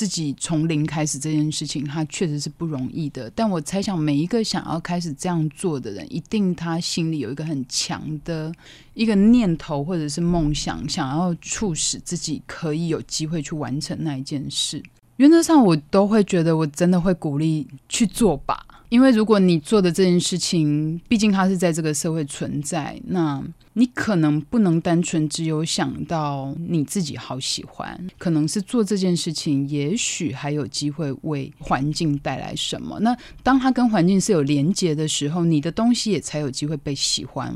自己从零开始这件事情，它确实是不容易的。但我猜想，每一个想要开始这样做的人，一定他心里有一个很强的一个念头或者是梦想，想要促使自己可以有机会去完成那一件事。原则上，我都会觉得，我真的会鼓励去做吧。因为如果你做的这件事情，毕竟它是在这个社会存在，那你可能不能单纯只有想到你自己好喜欢，可能是做这件事情，也许还有机会为环境带来什么。那当它跟环境是有连结的时候，你的东西也才有机会被喜欢。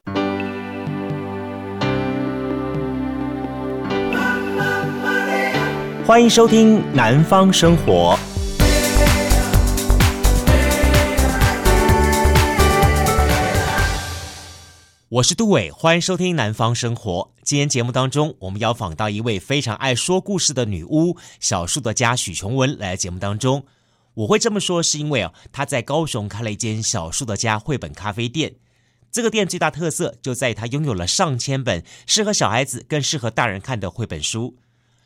欢迎收听《南方生活》。我是杜伟，欢迎收听《南方生活》。今天节目当中，我们要访到一位非常爱说故事的女巫——小树的家许琼文来节目当中。我会这么说，是因为哦，她在高雄开了一间小树的家绘本咖啡店。这个店最大特色就在于它拥有了上千本适合小孩子、更适合大人看的绘本书。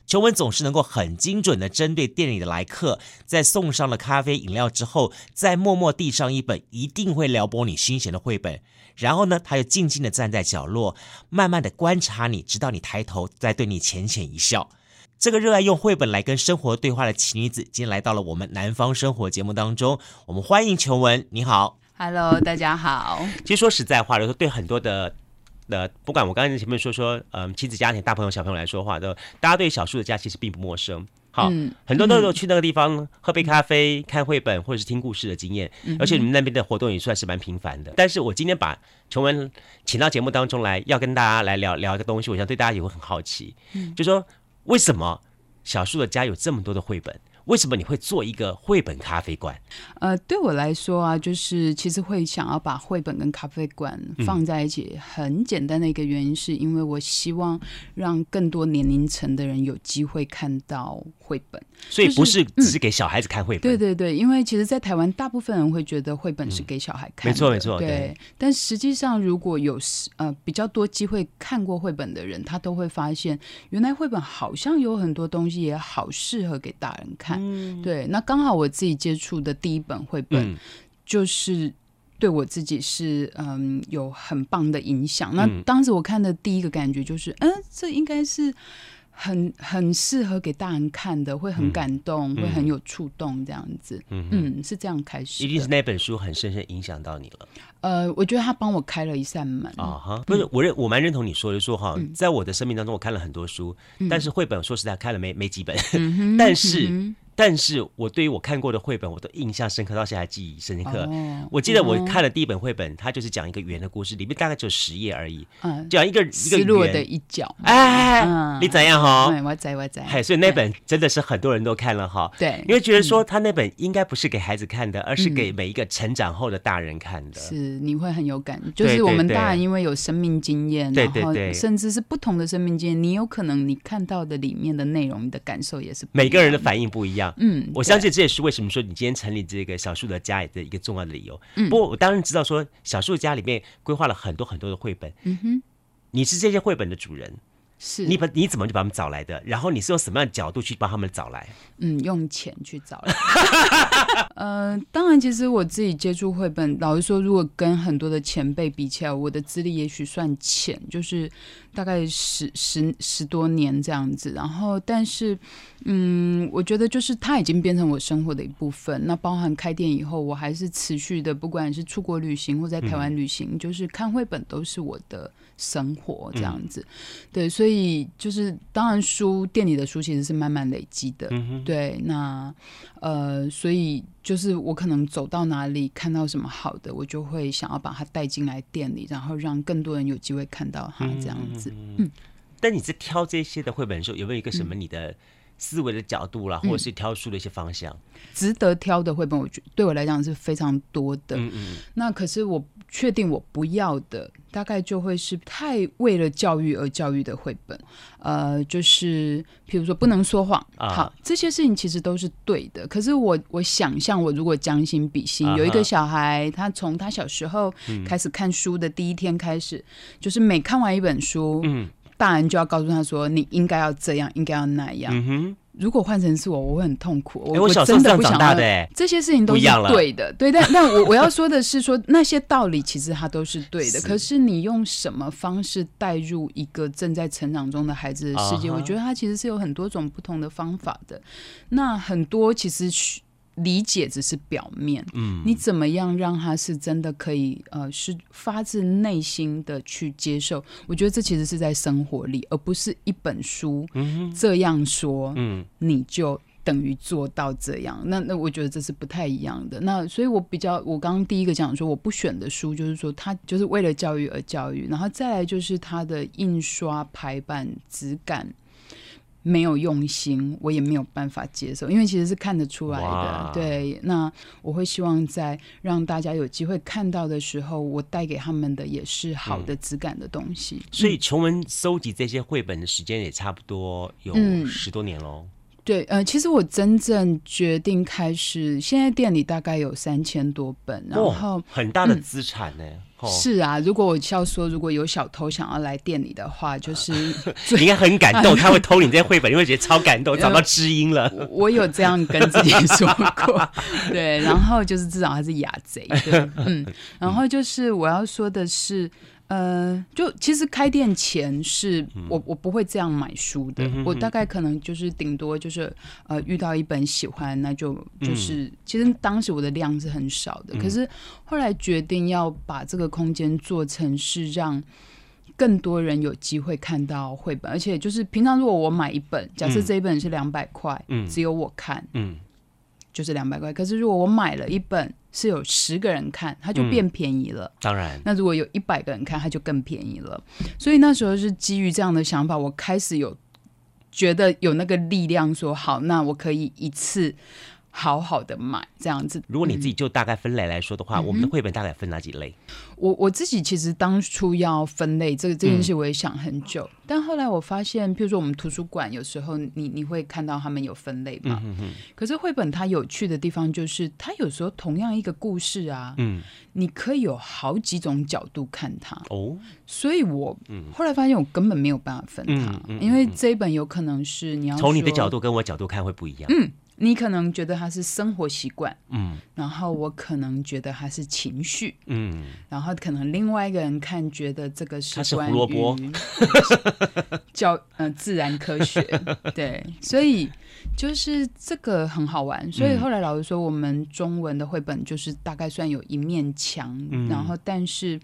琼文总是能够很精准的针对店里的来客，在送上了咖啡饮料之后，再默默递上一本一定会撩拨你心弦的绘本。然后呢，他又静静的站在角落，慢慢的观察你，直到你抬头，再对你浅浅一笑。这个热爱用绘本来跟生活对话的奇女子，今天来到了我们南方生活节目当中。我们欢迎琼文，你好，Hello，大家好。其实说实在话，就是对很多的的，不管我刚才前面说说，嗯，亲子家庭、大朋友、小朋友来说话，都大家对小树的家其实并不陌生。好，嗯、很多都有去那个地方、嗯、喝杯咖啡、看绘本或者是听故事的经验，嗯、而且你们那边的活动也算是蛮频繁的。但是我今天把琼文请到节目当中来，要跟大家来聊聊一个东西，我想对大家也会很好奇，嗯，就说为什么小树的家有这么多的绘本？为什么你会做一个绘本咖啡馆？呃，对我来说啊，就是其实会想要把绘本跟咖啡馆放在一起，很简单的一个原因，是因为我希望让更多年龄层的人有机会看到绘本。所以不是只是给小孩子看绘本。对对对，因为其实，在台湾，大部分人会觉得绘本是给小孩看的。没错没错。对，但实际上，如果有呃比较多机会看过绘本的人，他都会发现，原来绘本好像有很多东西也好适合给大人看。嗯，对，那刚好我自己接触的第一本绘本，就是对我自己是嗯有很棒的影响。那当时我看的第一个感觉就是，嗯，这应该是。很很适合给大人看的，会很感动，嗯、会很有触动，这样子。嗯，嗯，是这样开始。一定是那本书很深深影响到你了。呃，我觉得他帮我开了一扇门啊哈。不是，我认我蛮认同你说的，说哈，在我的生命当中，我看了很多书，嗯、但是绘本说实在看了没没几本，嗯、但是。嗯但是我对于我看过的绘本，我都印象深刻，到现在还记忆深刻。哦、我记得我看了第一本绘本，它就是讲一个圆的故事，里面大概只有十页而已，嗯、讲一个一个失落的一角。哎，嗯、你怎样哈？我在我在。嘿，所以那本真的是很多人都看了哈。对，因为觉得说他那本应该不是给孩子看的，嗯、而是给每一个成长后的大人看的。是，你会很有感，就是我们大人因为有生命经验，对对对，甚至是不同的生命经验，你有可能你看到的里面的内容，你的感受也是不一样，每个人的反应不一样。嗯，我相信。这也是为什么说你今天成立这个小树的家的一个重要的理由。嗯，不过我当然知道说小树家里面规划了很多很多的绘本。嗯哼，你是这些绘本的主人。是你把你怎么就把他们找来的？然后你是用什么样的角度去帮他们找来？嗯，用钱去找来。呃，当然，其实我自己接触绘本，老实说，如果跟很多的前辈比起来，我的资历也许算浅，就是大概十十十多年这样子。然后，但是，嗯，我觉得就是它已经变成我生活的一部分。那包含开店以后，我还是持续的，不管是出国旅行或在台湾旅行，嗯、就是看绘本都是我的生活这样子。嗯、对，所以。所以就是，当然书店里的书其实是慢慢累积的，嗯、对。那呃，所以就是我可能走到哪里看到什么好的，我就会想要把它带进来店里，然后让更多人有机会看到它这样子。嗯，嗯，但你在挑这些的绘本的时候，有没有一个什么你的思维的角度啦，嗯、或者是挑书的一些方向？值得挑的绘本，我觉得对我来讲是非常多的。嗯嗯。那可是我。确定我不要的，大概就会是太为了教育而教育的绘本，呃，就是譬如说不能说谎，啊、好，这些事情其实都是对的。可是我我想象，我如果将心比心，啊、有一个小孩，他从他小时候开始看书的第一天开始，嗯、就是每看完一本书，嗯，大人就要告诉他说，你应该要这样，应该要那样。嗯如果换成是我，我会很痛苦。我、欸、我小时候这样长大的、欸，这些事情都是对的，对。但但我我要说的是说，说那些道理其实它都是对的。是，可是你用什么方式带入一个正在成长中的孩子的世界？Uh -huh. 我觉得它其实是有很多种不同的方法的。那很多其实理解只是表面，嗯，你怎么样让他是真的可以呃，是发自内心的去接受？我觉得这其实是在生活里，而不是一本书这样说，嗯，你就等于做到这样。那那我觉得这是不太一样的。那所以我比较，我刚刚第一个讲说我不选的书，就是说它就是为了教育而教育，然后再来就是它的印刷排版质感。没有用心，我也没有办法接受，因为其实是看得出来的。对，那我会希望在让大家有机会看到的时候，我带给他们的也是好的质感的东西。嗯、所以，琼文收集这些绘本的时间也差不多有十多年喽。嗯对，呃，其实我真正决定开始，现在店里大概有三千多本，然后、哦、很大的资产呢。是啊，如果我要说，如果有小偷想要来店里的话，就是 你应该很感动，他会偷你这些绘本，你会觉得超感动，找到知音了。我，我有这样跟自己说过，对，然后就是至少他是雅贼，对，嗯，然后就是我要说的是。呃，就其实开店前是我我不会这样买书的，嗯、我大概可能就是顶多就是呃遇到一本喜欢，那就就是、嗯、其实当时我的量是很少的，可是后来决定要把这个空间做成是让更多人有机会看到绘本，而且就是平常如果我买一本，假设这一本是两百块，只有我看，嗯。就是两百块，可是如果我买了一本是有十个人看，它就变便宜了。嗯、当然，那如果有一百个人看，它就更便宜了。所以那时候是基于这样的想法，我开始有觉得有那个力量，说好，那我可以一次。好好的买这样子。如果你自己就大概分类来说的话，嗯、我们的绘本大概分哪几类？我我自己其实当初要分类这个这件事，我也想很久、嗯。但后来我发现，譬如说我们图书馆有时候你你会看到他们有分类嘛。嗯、哼哼可是绘本它有趣的地方就是，它有时候同样一个故事啊，嗯，你可以有好几种角度看它。哦，所以我后来发现我根本没有办法分它，因为这一本有可能是你要从你的角度跟我角度看会不一样。嗯。你可能觉得它是生活习惯，嗯，然后我可能觉得它是情绪，嗯，然后可能另外一个人看觉得这个是关于 教嗯、呃、自然科学，对，所以就是这个很好玩。所以后来老师说，我们中文的绘本就是大概算有一面墙，嗯，然后但是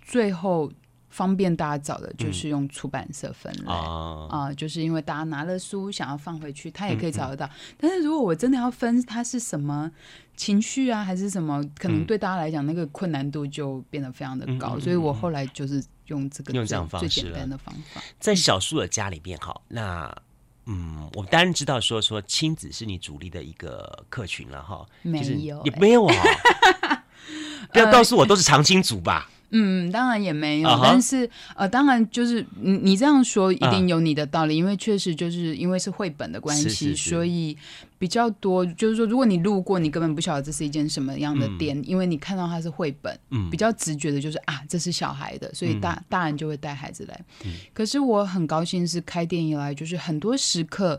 最后。方便大家找的就是用出版社分类。啊、嗯呃，就是因为大家拿了书想要放回去，他也可以找得到。嗯嗯、但是如果我真的要分它是什么情绪啊，还是什么，可能对大家来讲那个困难度就变得非常的高。嗯、所以我后来就是用这个用这样方式最简单的方法，在小树的家里面，好，那嗯，我们当然知道说说亲子是你主力的一个客群了哈，没有、就是、也没有啊，不要告诉我都是长青组吧。嗯，当然也没有，uh -huh. 但是呃，当然就是你你这样说一定有你的道理，uh -huh. 因为确实就是因为是绘本的关系，是是是，所以比较多就是说，如果你路过，你根本不晓得这是一间什么样的店，嗯、因为你看到它是绘本，嗯，比较直觉的就是啊，这是小孩的，所以大、嗯、大人就会带孩子来、嗯。可是我很高兴是开店以来，就是很多时刻，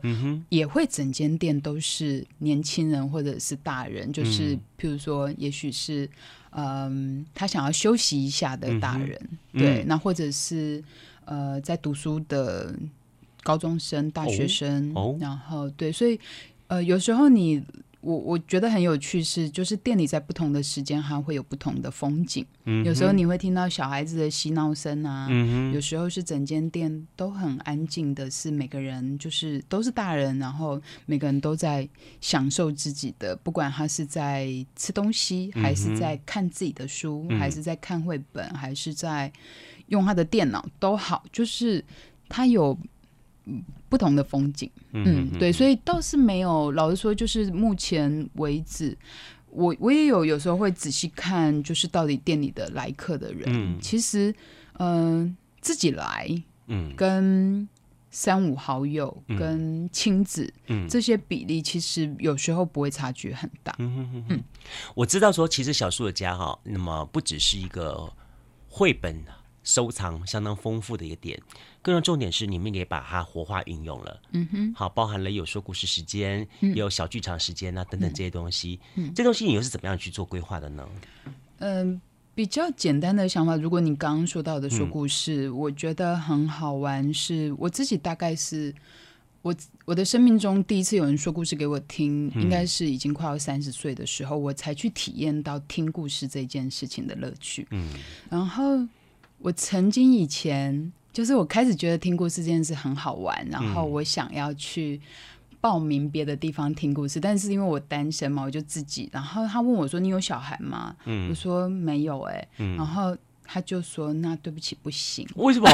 也会整间店都是年轻人或者是大人，就是譬如说，也许是。嗯，他想要休息一下的大人，嗯、对、嗯，那或者是呃，在读书的高中生、大学生，哦、然后对，所以呃，有时候你。我我觉得很有趣是，就是店里在不同的时间还会有不同的风景。嗯，有时候你会听到小孩子的嬉闹声啊，嗯，有时候是整间店都很安静的，是每个人就是都是大人，然后每个人都在享受自己的，不管他是在吃东西，还是在看自己的书，嗯，还是在看绘本，还是在用他的电脑都好，就是他有。不同的风景，嗯，嗯，对，所以倒是没有。老实说，就是目前为止，我我也有有时候会仔细看，就是到底店里的来客的人，嗯、其实，嗯、呃，自己来，嗯，跟三五好友、嗯、跟亲子、嗯，这些比例，其实有时候不会差距很大。嗯，嗯，我知道说，其实小树的家哈，那么不只是一个绘本。收藏相当丰富的一个点。更重重点是，你们也把它活化运用了。嗯哼，好，包含了有说故事时间，嗯、也有小剧场时间啊，等等这些东西。嗯，这东西你又是怎么样去做规划的呢？嗯、呃，比较简单的想法，如果你刚刚说到的说故事，嗯、我觉得很好玩。是我自己大概是我我的生命中第一次有人说故事给我听，嗯、应该是已经快要三十岁的时候，我才去体验到听故事这件事情的乐趣。嗯，然后我曾经以前就是我开始觉得听故事这件事很好玩，然后我想要去。报名别的地方听故事，但是因为我单身嘛，我就自己。然后他问我说：“你有小孩吗？”嗯，我说没有、欸，哎、嗯，然后。他就说：“那对不起，不行。”为什么？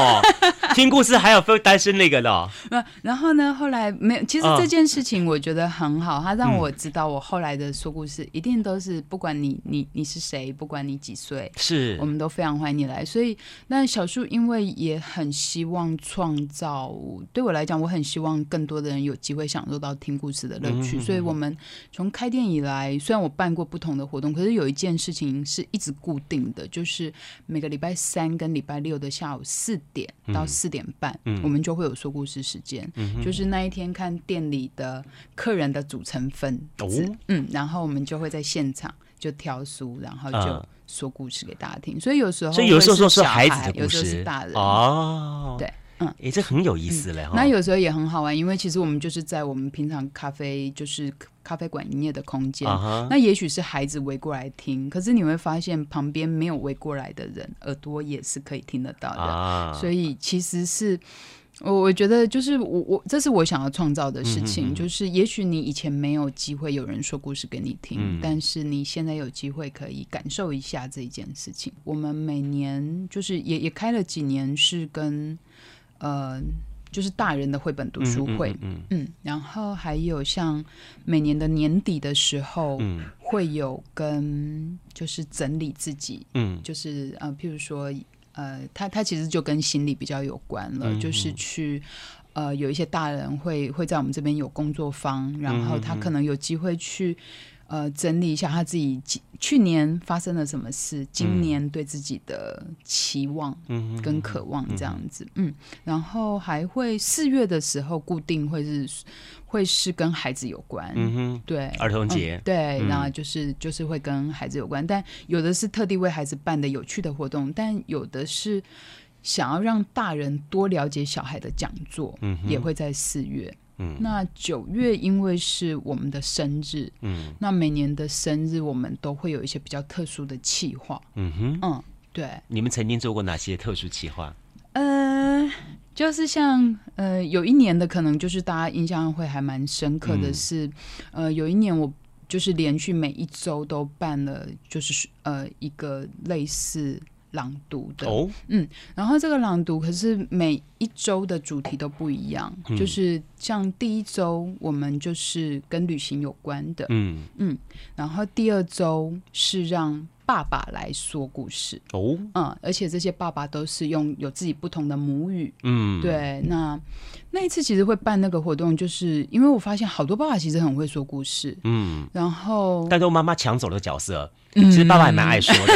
听故事还有分单身那个的？然后呢？后来没有。其实这件事情我觉得很好，他让我知道，我后来的说故事一定都是不管你你你是谁，不管你几岁，是我们都非常欢迎你来。所以，那小树因为也很希望创造，对我来讲，我很希望更多的人有机会享受到听故事的乐趣。所以我们从开店以来，虽然我办过不同的活动，可是有一件事情是一直固定的，就是每个。礼拜三跟礼拜六的下午四点到四点半，嗯，我们就会有说故事时间。嗯，就是那一天看店里的客人的组成分子，哦，嗯，然后我们就会在现场就挑书，然后就说故事给大家听。所以有时候，所以有时候是孩子的故事，有时候是大人。哦，对。嗯，哎，这很有意思嘞。那有时候也很好玩，因为其实我们就是在我们平常咖啡就是咖啡馆营业的空间。那也许是孩子围过来听，可是你会发现旁边没有围过来的人耳朵也是可以听得到的。所以其实是我我觉得就是我我这是我想要创造的事情，就是也许你以前没有机会有人说故事给你听，但是你现在有机会可以感受一下这一件事情。我们每年就是也也开了几年是跟。呃，就是大人的绘本读书会，嗯，嗯，嗯，嗯，然后还有像每年的年底的时候，嗯，会有跟就是整理自己，嗯，就是呃，譬如说，呃，他他其实就跟心理比较有关了，嗯，就是去呃，有一些大人会会在我们这边有工作坊，然后他可能有机会去。呃，整理一下他自己去年发生了什么事，今年对自己的期望跟渴望这样子，嗯，嗯，然后还会四月的时候固定会是会是跟孩子有关，嗯哼，对，儿童节，嗯，对，然后就是就是会跟孩子有关，但有的是特地为孩子办的有趣的活动，但有的是想要让大人多了解小孩的讲座，嗯，也会在四月。嗯，那九月因为是我们的生日，嗯，那每年的生日我们都会有一些比较特殊的企划，嗯哼，嗯，对。你们曾经做过哪些特殊企划？呃，就是像呃，有一年的可能就是大家印象会还蛮深刻的是，嗯、呃，有一年我就是连续每一周都办了，就是呃一个类似。朗读的，oh? 嗯，然后这个朗读可是每一周的主题都不一样，嗯、就是像第一周我们就是跟旅行有关的，嗯。嗯，然后第二周是让爸爸来说故事，哦，oh? 嗯，而且这些爸爸都是用有自己不同的母语，嗯，对，那那一次其实会办那个活动，就是因为我发现好多爸爸其实很会说故事，嗯，然后但是我妈妈抢走了角色。其实爸爸也蛮爱说的，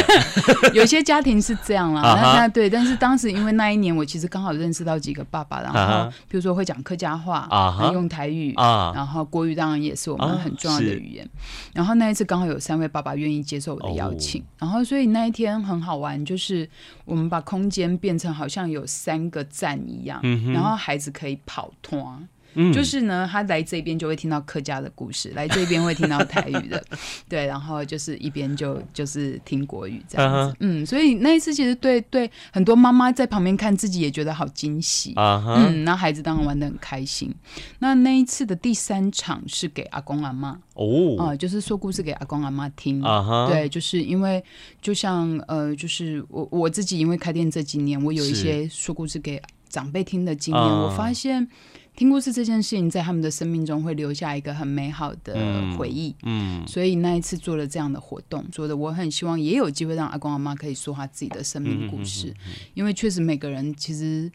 嗯、有些家庭是这样啦。那那对，但是当时因为那一年我其实刚好认识到几个爸爸，然后比如说会讲客家话啊，用台语啊，然后国语当然也是我们很重要的语言。然后那一次刚好有三位爸爸愿意接受我的邀请，然后所以那一天很好玩，就是我们把空间变成好像有三个站一样，然后孩子可以跑团。嗯、就是呢，他来这边就会听到客家的故事，来这边会听到台语的，对，然后就是一边就就是听国语这样子，嗯，所以那一次其实对对很多妈妈在旁边看自己也觉得好惊喜，嗯，那孩子当然玩的很开心。那那一次的第三场是给阿公阿妈。哦，啊、呃，就是说故事给阿公阿妈听，对，就是因为就像呃，就是我我自己因为开店这几年，我有一些说故事给长辈听的经验，是我发现。听故事这件事情，在他们的生命中会留下一个很美好的回忆。嗯，嗯，所以那一次做了这样的活动，做的我很希望也有机会让阿公阿妈可以说他自己的生命故事，因为确实每个人其实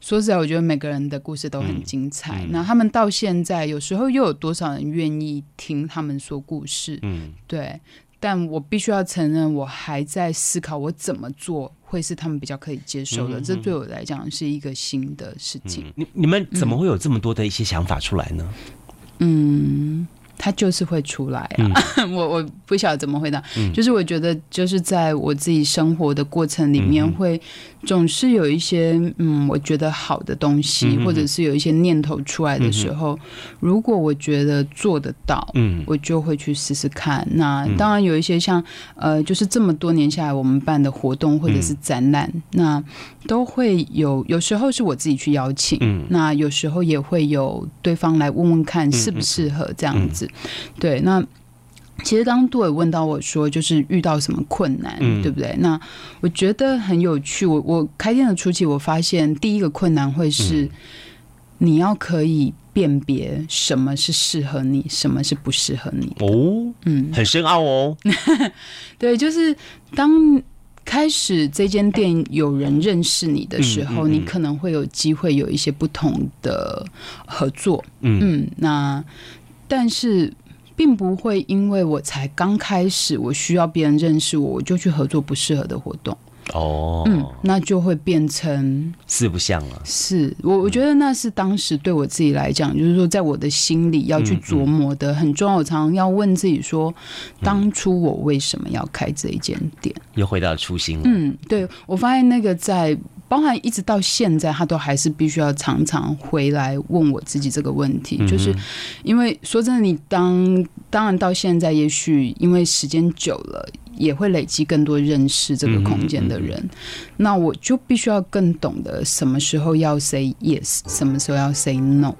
说实在，我觉得每个人的故事都很精彩。那他们到现在，有时候又有多少人愿意听他们说故事？嗯，对。但我必须要承认，我还在思考我怎么做会是他们比较可以接受的。嗯、这对我来讲是一个新的事情。嗯、你你们怎么会有这么多的一些想法出来呢？嗯。他就是会出来啊！嗯、我我不晓得怎么回答，嗯、就是我觉得就是在我自己生活的过程里面，会总是有一些嗯，我觉得好的东西，嗯、或者是有一些念头出来的时候，嗯、如果我觉得做得到，嗯，我就会去试试看。那当然有一些像呃，就是这么多年下来我们办的活动或者是展览，嗯、那都会有，有时候是我自己去邀请，嗯，那有时候也会有对方来问问看适不适合这样子。对，那其实刚刚杜伟问到我说，就是遇到什么困难，嗯、对不对？那我觉得很有趣。我我开店的初期，我发现第一个困难会是，你要可以辨别什么是适合你，什么是不适合你哦。嗯，很深奥哦。对，就是当开始这间店有人认识你的时候，嗯嗯嗯、你可能会有机会有一些不同的合作。嗯，嗯，那。但是，并不会因为我才刚开始，我需要别人认识我，我就去合作不适合的活动。哦，嗯，那就会变成四不像了。是我，我觉得那是当时对我自己来讲，嗯、就是说，在我的心里要去琢磨的很重要。我常常要问自己说，当初我为什么要开这一间店？又回到初心了。嗯，对，我发现那个在。包含一直到现在，他都还是必须要常常回来问我自己这个问题，嗯、就是因为说真的，你当当然到现在，也许因为时间久了，也会累积更多认识这个空间的人，那我就必须要更懂得什么时候要 say yes，什么时候要 say no。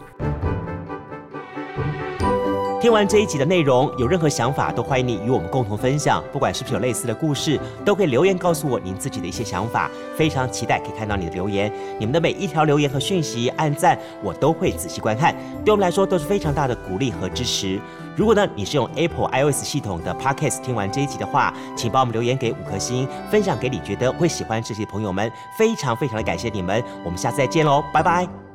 听完这一集的内容，有任何想法都欢迎你与我们共同分享。不管是不是有类似的故事，都可以留言告诉我您自己的一些想法。非常期待可以看到你的留言，你们的每一条留言和讯息、按赞，我都会仔细观看，对我们来说都是非常大的鼓励和支持。如果呢，你是用 Apple iOS 系统的 Podcast 听完这一集的话，请帮我们留言给五颗星，分享给你觉得会喜欢这些朋友们。非常非常的感谢你们，我们下次再见喽，拜拜。